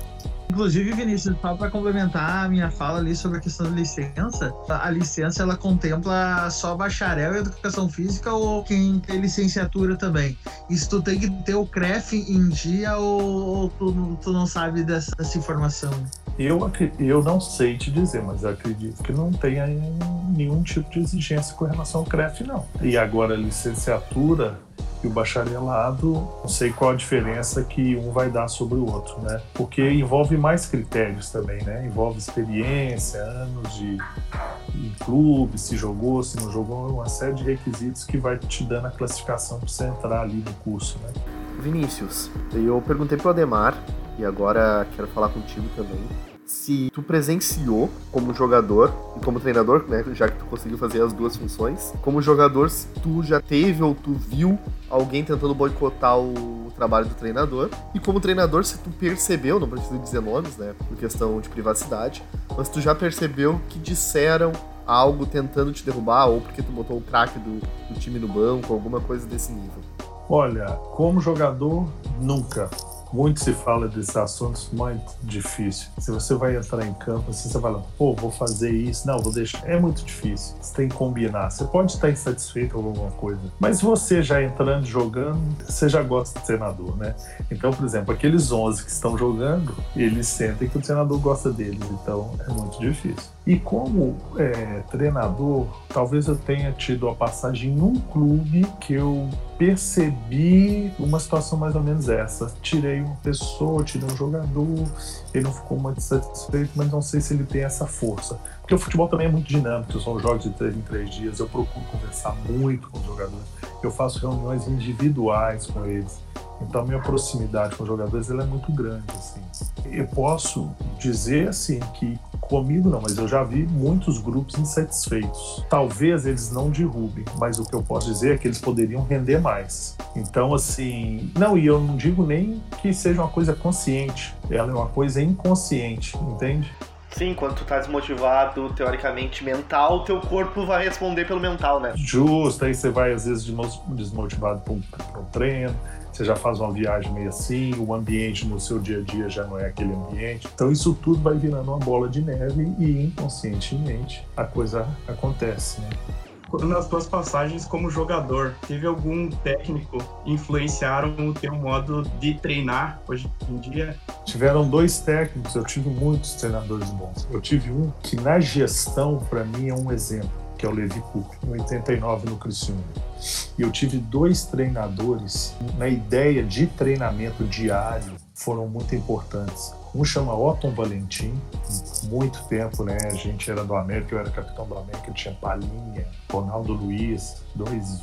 Inclusive, Vinícius, só para complementar a minha fala ali sobre a questão da licença, a licença ela contempla só bacharel em educação física ou quem tem licenciatura também? Isso tu tem que ter o CREF em dia ou, ou tu, tu, não sabe dessa, dessa informação? Eu, eu não sei te dizer, mas acredito que não tenha nenhum tipo de exigência com relação ao CREF, não. E agora, licenciatura, e o bacharelado, não sei qual a diferença que um vai dar sobre o outro, né? Porque envolve mais critérios também, né? Envolve experiência, anos de em clube, se jogou, se não jogou, uma série de requisitos que vai te dando a classificação para você entrar ali no curso, né? Vinícius, eu perguntei pro Ademar e agora quero falar contigo também se tu presenciou como jogador e como treinador, né, já que tu conseguiu fazer as duas funções, como jogador, se tu já teve ou tu viu alguém tentando boicotar o trabalho do treinador, e como treinador, se tu percebeu, não preciso dizer nomes, né, por questão de privacidade, mas tu já percebeu que disseram algo tentando te derrubar ou porque tu botou o craque do, do time no banco, alguma coisa desse nível? Olha, como jogador, nunca muito se fala desses assuntos muito difícil. Se você vai entrar em campo, assim, você fala, pô, vou fazer isso, não, vou deixar. É muito difícil. Você tem que combinar. Você pode estar insatisfeito com alguma coisa, mas você já entrando, jogando, você já gosta do treinador, né? Então, por exemplo, aqueles 11 que estão jogando, eles sentem que o treinador gosta deles, então é muito difícil. E como é, treinador, talvez eu tenha tido a passagem num clube que eu percebi uma situação mais ou menos essa. Tirei uma pessoa, tirei um jogador, ele não ficou muito satisfeito, mas não sei se ele tem essa força. Porque o futebol também é muito dinâmico, são jogos de três em três dias, eu procuro conversar muito com os jogadores, eu faço reuniões individuais com eles. Então minha proximidade com os jogadores ela é muito grande. Assim. Eu posso dizer assim que Comigo não, mas eu já vi muitos grupos insatisfeitos. Talvez eles não derrubem, mas o que eu posso dizer é que eles poderiam render mais. Então, assim, não, e eu não digo nem que seja uma coisa consciente, ela é uma coisa inconsciente, entende? Sim, quando tu tá desmotivado, teoricamente, mental, teu corpo vai responder pelo mental, né? Justo, aí você vai às vezes desmotivado para um, um treino, você já faz uma viagem meio assim, o ambiente no seu dia a dia já não é aquele ambiente. Então isso tudo vai virando uma bola de neve e inconscientemente a coisa acontece, né? nas tuas passagens como jogador, teve algum técnico influenciaram o teu modo de treinar hoje em dia? Tiveram dois técnicos, eu tive muitos treinadores bons. Eu tive um que na gestão, para mim, é um exemplo, que é o Levi Cook, em 89 no Criciúma. E eu tive dois treinadores na ideia de treinamento diário foram muito importantes. Um chama Otton Valentim, muito tempo, né? A gente era do América, eu era capitão do América, tinha Palinha, Ronaldo Luiz, dois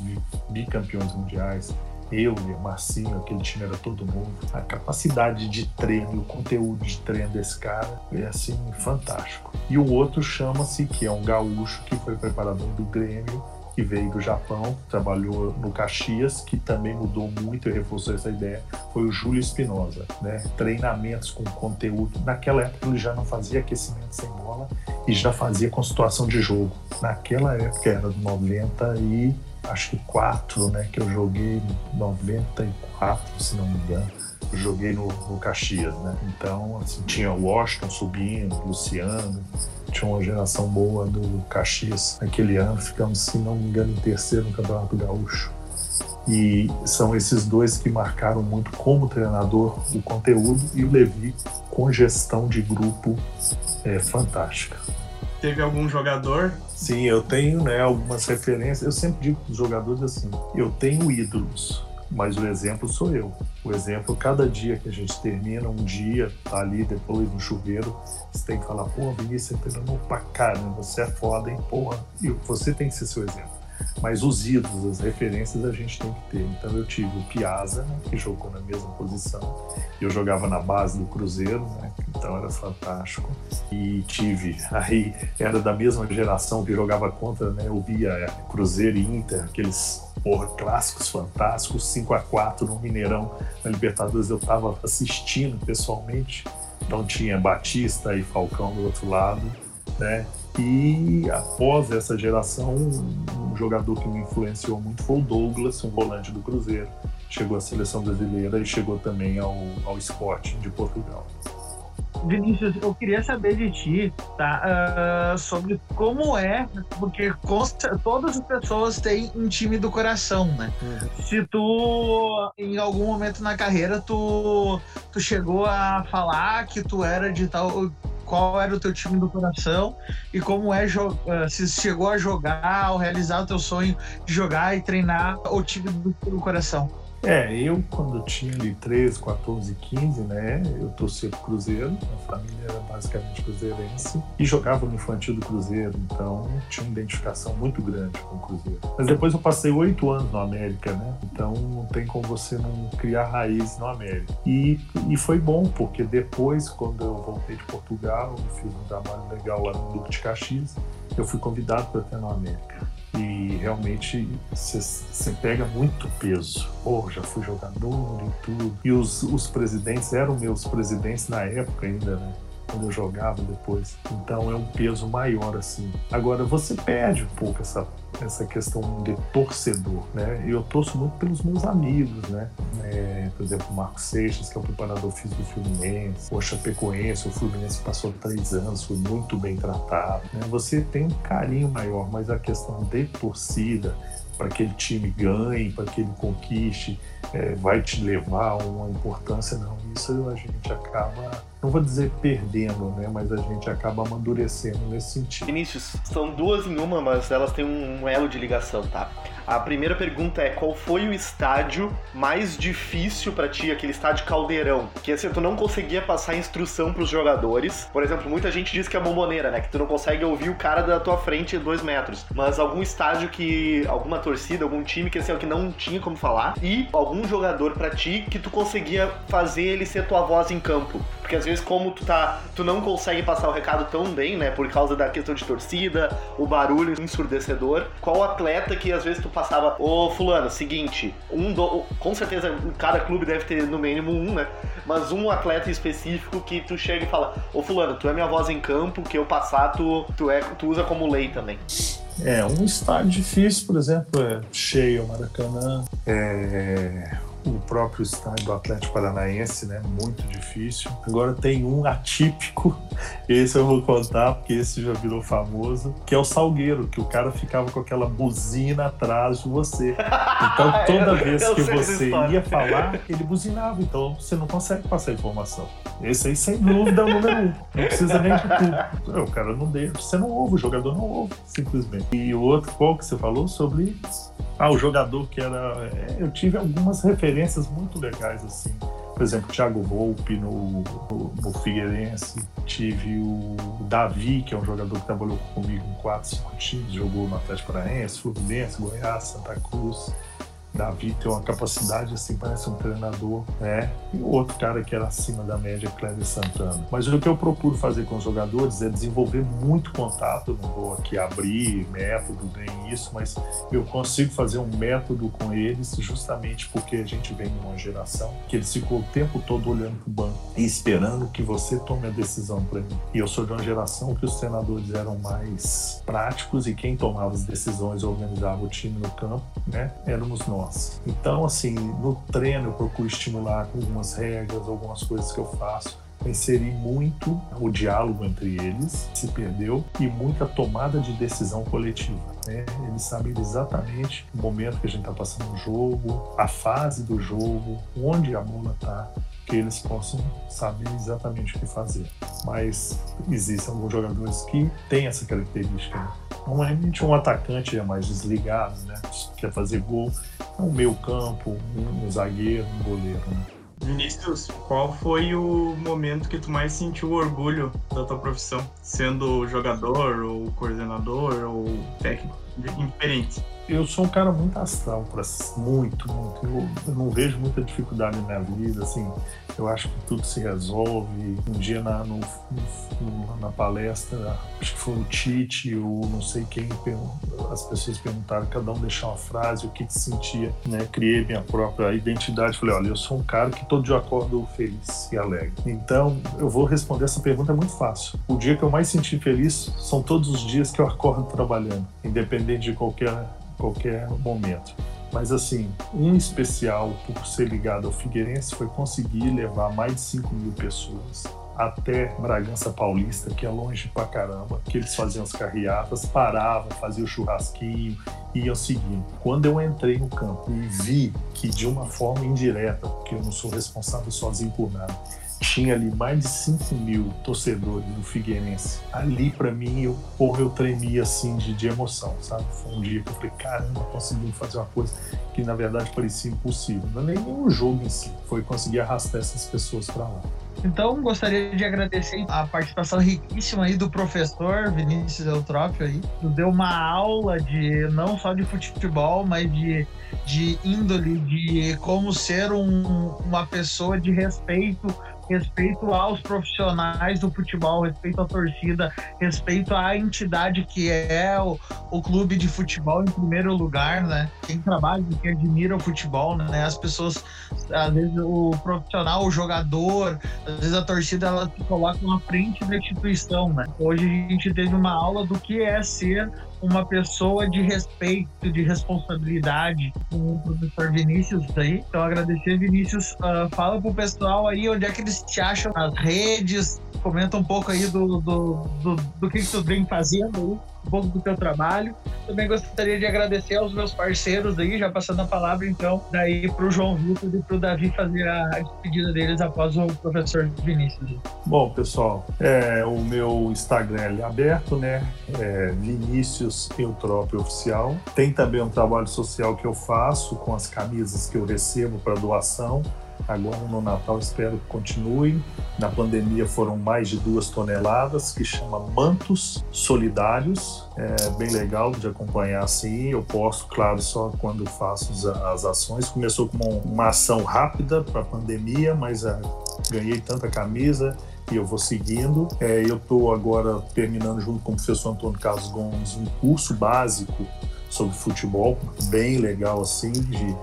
bicampeões mundiais. Eu e o Marcinho, aquele time era todo mundo. A capacidade de treino, o conteúdo de treino desse cara é assim fantástico. E o outro chama-se, que é um gaúcho que foi preparador do Grêmio, que veio do Japão, trabalhou no Caxias, que também mudou muito e reforçou essa ideia, foi o Júlio Espinosa, né? Treinamentos com conteúdo. Naquela época ele já não fazia aquecimento sem bola e já fazia com situação de jogo. Naquela época era 90 e acho que 4, né? Que eu joguei 94, se não me engano. Eu joguei no, no Caxias, né? Então, assim, tinha Washington subindo, Luciano, tinha uma geração boa do Caxias naquele ano, ficamos, se não me engano, em terceiro no Campeonato Gaúcho. E são esses dois que marcaram muito como treinador o conteúdo e o Levi com gestão de grupo é, fantástica. Teve algum jogador? Sim, eu tenho né, algumas referências. Eu sempre digo para os jogadores assim: eu tenho ídolos, mas o exemplo sou eu. O exemplo, cada dia que a gente termina um dia, tá ali depois no chuveiro, você tem que falar, pô, Vinícius, você treinou pra caramba, você é foda, hein, porra. E você tem que ser seu exemplo. Mas os ídolos, as referências a gente tem que ter. Então eu tive o Piazza, né, que jogou na mesma posição. Eu jogava na base do Cruzeiro, né, então era fantástico. E tive, aí era da mesma geração que jogava contra, né, eu via é, Cruzeiro e Inter, aqueles porra, clássicos fantásticos, 5 a 4 no Mineirão, na Libertadores eu estava assistindo pessoalmente. Então tinha Batista e Falcão do outro lado, né? E após essa geração, um jogador que me influenciou muito foi o Douglas, um volante do Cruzeiro, chegou à seleção brasileira e chegou também ao, ao esporte de Portugal. Vinícius, eu queria saber de ti, tá? Uh, sobre como é, porque todas as pessoas têm um time do coração, né? Uhum. Se tu, em algum momento na carreira, tu, tu chegou a falar que tu era de tal qual era o teu time do coração e como é uh, se chegou a jogar ou realizar o teu sonho de jogar e treinar o time do teu coração. É, eu quando tinha ali 13, 14, 15, né, eu torcia pro Cruzeiro, a família era basicamente cruzeirense, e jogava no infantil do Cruzeiro, então tinha uma identificação muito grande com o Cruzeiro. Mas depois eu passei oito anos no América, né, então não tem como você não criar raiz no América. E, e foi bom, porque depois, quando eu voltei de Portugal, eu fiz um trabalho legal lá no Duque de Caxias, eu fui convidado para ter no América e realmente você pega muito peso. Oh, já fui jogador e tudo. E os, os presidentes eram meus presidentes na época ainda, né? Quando eu jogava depois. Então é um peso maior, assim. Agora, você perde um pouco essa essa questão de torcedor, né? Eu torço muito pelos meus amigos, né? É, por exemplo, o Marcos Seixas, que é o preparador físico do Fluminense, o Chapecoense, o Fluminense passou três anos, foi muito bem tratado. Né? Você tem um carinho maior, mas a questão de torcida, para que aquele time ganhe, para que ele conquiste, é, vai te levar a uma importância, não. Isso a gente acaba não vou dizer perdendo, né? Mas a gente acaba amadurecendo nesse sentido. Vinícius, são duas em uma, mas elas têm um elo de ligação, tá? A primeira pergunta é qual foi o estádio mais difícil para ti, aquele estádio caldeirão? Que assim, tu não conseguia passar instrução pros jogadores. Por exemplo, muita gente diz que é bomboneira, né? Que tu não consegue ouvir o cara da tua frente dois metros. Mas algum estádio que. alguma torcida, algum time que assim, que não tinha como falar. E algum jogador para ti que tu conseguia fazer ele ser tua voz em campo. Porque às vezes, como tu tá. Tu não consegue passar o recado tão bem, né? Por causa da questão de torcida, o barulho ensurdecedor. Qual atleta que às vezes tu passava, ô fulano, seguinte, um do, com certeza cada clube deve ter no mínimo um, né? Mas um atleta específico que tu chega e fala, ô fulano, tu é minha voz em campo, que eu passar, tu, tu, é, tu usa como lei também. É, um estádio difícil, por exemplo, é cheio o Maracanã, é o próprio estádio do Atlético Paranaense, né? Muito difícil. Agora tem um atípico, esse eu vou contar, porque esse já virou famoso, que é o Salgueiro, que o cara ficava com aquela buzina atrás de você. Então toda vez que você ia falar, ele buzinava. Então você não consegue passar a informação. Esse aí, sem dúvida, é o número um. Não precisa nem de tudo. O cara não deixa. Você não ouve, o jogador não ouve, simplesmente. E o outro, qual que você falou sobre ah, o jogador que era. É, eu tive algumas referências muito legais, assim. Por exemplo, Thiago Volpe no, no, Figueirense. Tive o Davi, que é um jogador que trabalhou comigo em 4, 5 times, jogou no Atlético Paranaense, Fluminense, Goiás, Santa Cruz. Davi tem uma capacidade assim, parece um treinador, né? E o outro cara que era acima da média, Cléber Santana. Mas o que eu procuro fazer com os jogadores é desenvolver muito contato. Não vou aqui abrir método nem isso, mas eu consigo fazer um método com eles justamente porque a gente vem numa geração que eles ficam o tempo todo olhando para o banco e esperando que você tome a decisão para mim. E eu sou de uma geração que os treinadores eram mais práticos e quem tomava as decisões organizava o time no campo, né? Éramos nós Então, assim, no treino eu procuro estimular com algumas regras, algumas coisas que eu faço inserir muito o diálogo entre eles, se perdeu, e muita tomada de decisão coletiva. Né? Eles sabem exatamente o momento que a gente está passando no jogo, a fase do jogo, onde a bola está, que eles possam saber exatamente o que fazer. Mas existem alguns jogadores que têm essa característica. Né? Normalmente um atacante é mais desligado, né? quer fazer gol, é um meio campo, um, zagueiro, um goleiro. Né? Vinícius, qual foi o momento que tu mais sentiu orgulho da tua profissão? Sendo jogador, ou coordenador, ou técnico, diferente? Eu sou um cara muito astral, muito, muito. Eu, eu, não vejo muita dificuldade na minha vida, assim. Eu acho que tudo se resolve. Um dia na, no, no, na palestra, acho que foi o Tite ou não sei quem, as pessoas perguntaram, cada um deixar uma frase, o que, que sentia, né? Criei minha própria identidade. Falei, olha, eu sou um cara que todo dia acordo feliz e alegre. Então, eu vou responder essa pergunta é muito fácil. O dia que eu mais senti feliz são todos os dias que eu acordo trabalhando, independente de qualquer qualquer momento. Mas assim, um especial por ser ligado ao Figueirense foi conseguir levar mais de 5 mil pessoas até Bragança Paulista, que é longe pra caramba, que eles faziam as carreatas, paravam, faziam o churrasquinho, iam seguindo. Quando eu entrei no campo e vi que de uma forma indireta, porque eu não sou responsável sozinho por nada, tinha ali mais de 5 mil torcedores do Figueirense. Ali, para mim, eu, porra, eu tremia assim de, de emoção, sabe? Foi um dia que eu falei, caramba, conseguimos fazer uma coisa que na verdade parecia impossível. Não é nem o jogo em si, foi conseguir arrastar essas pessoas para lá. Então, gostaria de agradecer a participação riquíssima aí do professor Vinícius Eutrópio aí. Deu uma aula de não só de futebol, mas de, de índole, de como ser um, uma pessoa de respeito respeito aos profissionais do futebol, respeito à torcida, respeito à entidade que é o, o clube de futebol em primeiro lugar, né? Quem trabalha, quem admira o futebol, né? As pessoas, às vezes o profissional, o jogador, às vezes a torcida ela se coloca na frente da instituição, né? Hoje a gente teve uma aula do que é ser uma pessoa de respeito, de responsabilidade, o professor Vinícius aí. Então, agradecer, Vinícius. Uh, fala pro pessoal aí onde é que eles te acham nas redes. Comenta um pouco aí do, do, do, do que, que tu vem fazendo aí um pouco do teu trabalho. Também gostaria de agradecer aos meus parceiros aí, já passando a palavra então, daí para o João Vitor e para o Davi fazer a despedida deles após o professor Vinícius. Bom, pessoal, é, o meu Instagram é aberto, né? É Vinícius Eutrópio Oficial. Tem também um trabalho social que eu faço com as camisas que eu recebo para doação. Agora no Natal espero que continue. Na pandemia foram mais de duas toneladas, que chama Mantos Solidários. É bem legal de acompanhar assim. Eu posto, claro, só quando faço as ações. Começou como uma ação rápida para a pandemia, mas é, ganhei tanta camisa e eu vou seguindo. É, eu estou agora terminando junto com o professor Antônio Carlos Gomes um curso básico sobre futebol, bem legal assim, de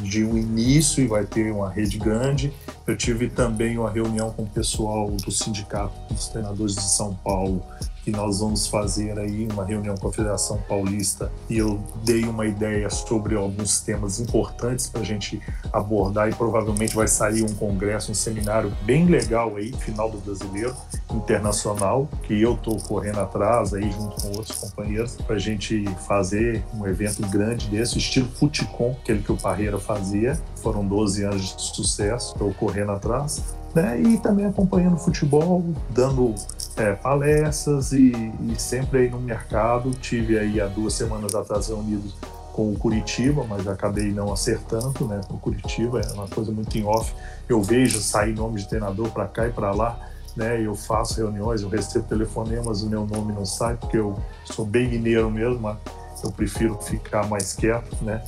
de um início e vai ter uma rede grande. Eu tive também uma reunião com o pessoal do Sindicato dos Treinadores de São Paulo que nós vamos fazer aí uma reunião com a Federação Paulista e eu dei uma ideia sobre alguns temas importantes para a gente abordar e provavelmente vai sair um congresso, um seminário bem legal aí, final do Brasileiro Internacional, que eu estou correndo atrás aí junto com outros companheiros para a gente fazer um evento grande desse, estilo Futicom, aquele que o Parreira fazia. Foram 12 anos de sucesso, estou correndo atrás né? E também acompanhando futebol, dando é, palestras e, e, sempre aí no mercado. Tive aí há duas semanas atrás reunidos com o Curitiba, mas acabei não acertando, né? O Curitiba é uma coisa muito em off. Eu vejo sair nome de treinador para cá e para lá, né? Eu faço reuniões, eu recebo telefonemas, o meu nome não sai porque eu sou bem mineiro mesmo, mas eu prefiro ficar mais quieto, né?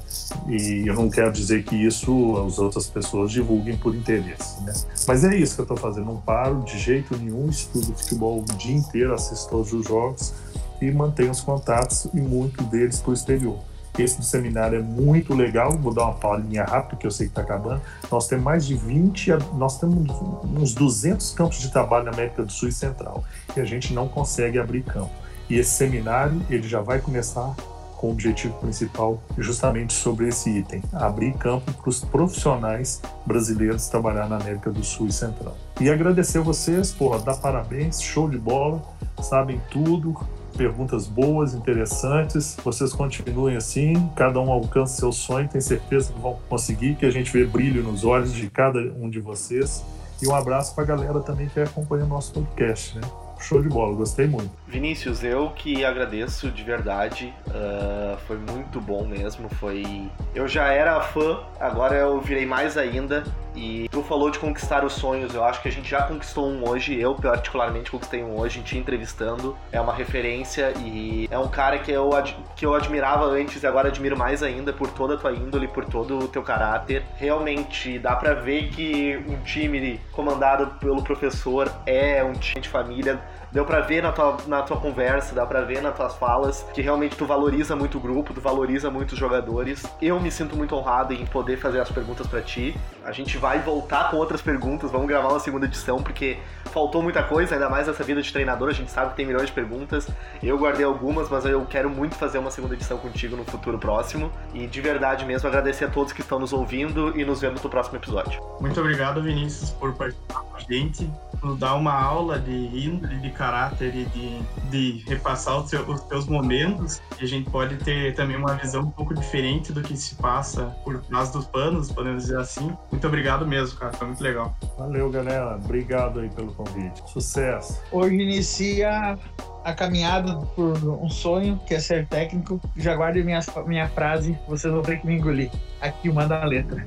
E eu não quero dizer que isso as outras pessoas divulguem por interesse, né? Mas é isso que eu estou fazendo, não paro de jeito nenhum, estudo futebol o dia inteiro, assisto todos os jogos e mantenho os contatos e muito deles para o exterior. Esse do seminário é muito legal, vou dar uma palhinha rápida, que eu sei que está acabando. Nós temos mais de 20, nós temos uns 200 campos de trabalho na América do Sul e Central, e a gente não consegue abrir campo. E esse seminário, ele já vai começar com o objetivo principal justamente sobre esse item, abrir campo para os profissionais brasileiros trabalhar na América do Sul e Central. E agradecer vocês, porra, dar parabéns, show de bola, sabem tudo, perguntas boas, interessantes. Vocês continuem assim, cada um alcance seu sonho, tenho certeza que vão conseguir, que a gente vê brilho nos olhos de cada um de vocês. E um abraço para a galera também que acompanha o nosso podcast, né? Show de bola, gostei muito. Vinícius, eu que agradeço de verdade, uh, foi muito bom mesmo, foi... Eu já era fã, agora eu virei mais ainda, e tu falou de conquistar os sonhos, eu acho que a gente já conquistou um hoje, eu particularmente conquistei um hoje, te entrevistando, é uma referência e é um cara que eu, que eu admirava antes e agora admiro mais ainda por toda a tua índole, por todo o teu caráter. Realmente dá para ver que um time comandado pelo professor é um time de família, deu para ver na tua, na tua conversa, dá para ver nas tuas falas que realmente tu valoriza muito o grupo, tu valoriza muito os jogadores. Eu me sinto muito honrado em poder fazer as perguntas para ti. A gente vai voltar com outras perguntas, vamos gravar uma segunda edição, porque faltou muita coisa, ainda mais essa vida de treinador, a gente sabe que tem milhões de perguntas. Eu guardei algumas, mas eu quero muito fazer uma segunda edição contigo no futuro próximo. E de verdade mesmo, agradecer a todos que estão nos ouvindo e nos vemos no próximo episódio. Muito obrigado, Vinícius, por participar com a gente, nos dar uma aula de índole, de caráter e de, de repassar os, seus, os seus momentos. E a gente pode ter também uma visão um pouco diferente do que se passa por trás dos panos, podemos dizer assim. Muito obrigado mesmo, cara, foi muito legal. Valeu, galera. Obrigado aí pelo convite. Sucesso. Hoje inicia a caminhada por um sonho, que é ser técnico. Já guarde minha, minha frase, vocês vão ter que me engolir. Aqui, manda a letra.